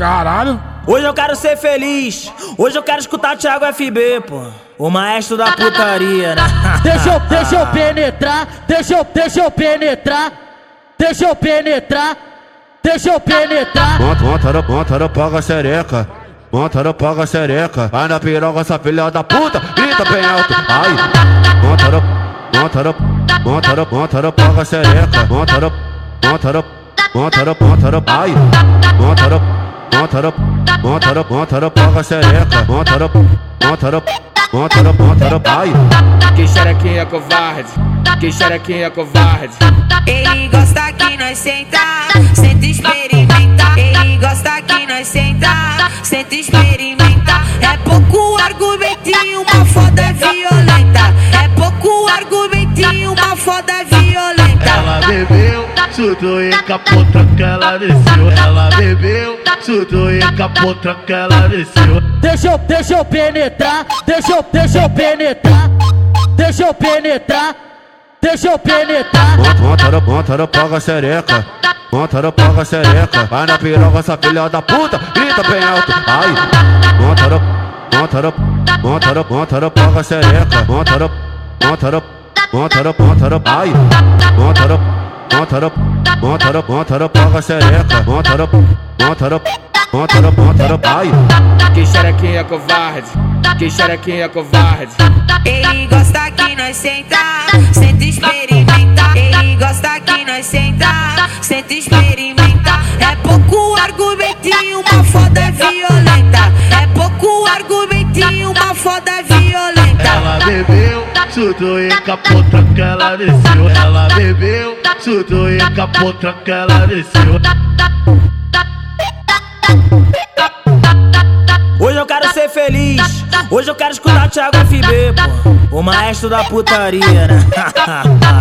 Caralho. Hoje eu quero ser feliz. Hoje eu quero escutar Thiago FB, pô. O maestro da putaria, né? Deixa eu, deixa eu penetrar, deixa eu, deixa eu penetrar, deixa eu penetrar, deixa eu penetrar. Monta, monta, monta, paga xereca. Monta, paga xereca. Vai na piroga, essa filha da puta. Grita bem alto. Ai. Monta, monta, monta, monta, paga xereca. Monta, monta, monta, monta, ai. Monta, monta, no, monta, no, monta, no, paga xereca. Monta, no, monta, no, monta, no, monta, no, ai. Que xerequinha covarde, que xerequinha covarde. Ele gosta que nós senta, senta e experimenta. Ele gosta que nós senta, senta e experimenta. É pouco argumentinho, uma foda violenta. É pouco argumentinho, uma foda violenta. Chutou e capotou que ela desceu. Ela bebeu, chutou e capotou que ela desceu. Deixa eu, deixa eu penetrar, deixa eu, deixa eu penetrar, deixa eu penetrar, deixa eu penetrar. Monta, monta, monta, paga xereca. Monta, no, paga xereca. Vai na piroga, essa filha da puta. Grita bem alto. Ai. Monta, monta, monta, monta, paga xereca. Monta, monta, monta, monta, ai. Monta, no, monta, no, monta, no, monta, no, paga xereca. Monta, no, monta, no, monta, no, monta, no, ai. Que xerequinha covarde, que xerequinha covarde. Ele gosta que nós senta, senta experimenta. Ele gosta que nós senta, senta experimenta. É pouco argumentinho, uma foda violenta. É pouco argumentinho, uma foda violenta. Ela bebeu, chutou e capotou que ela desceu. Ela bebeu, chutou e capotou que ela desceu. Hoje eu quero ser feliz. Hoje eu quero escutar Thiago FB, pô. O maestro da putaria, né?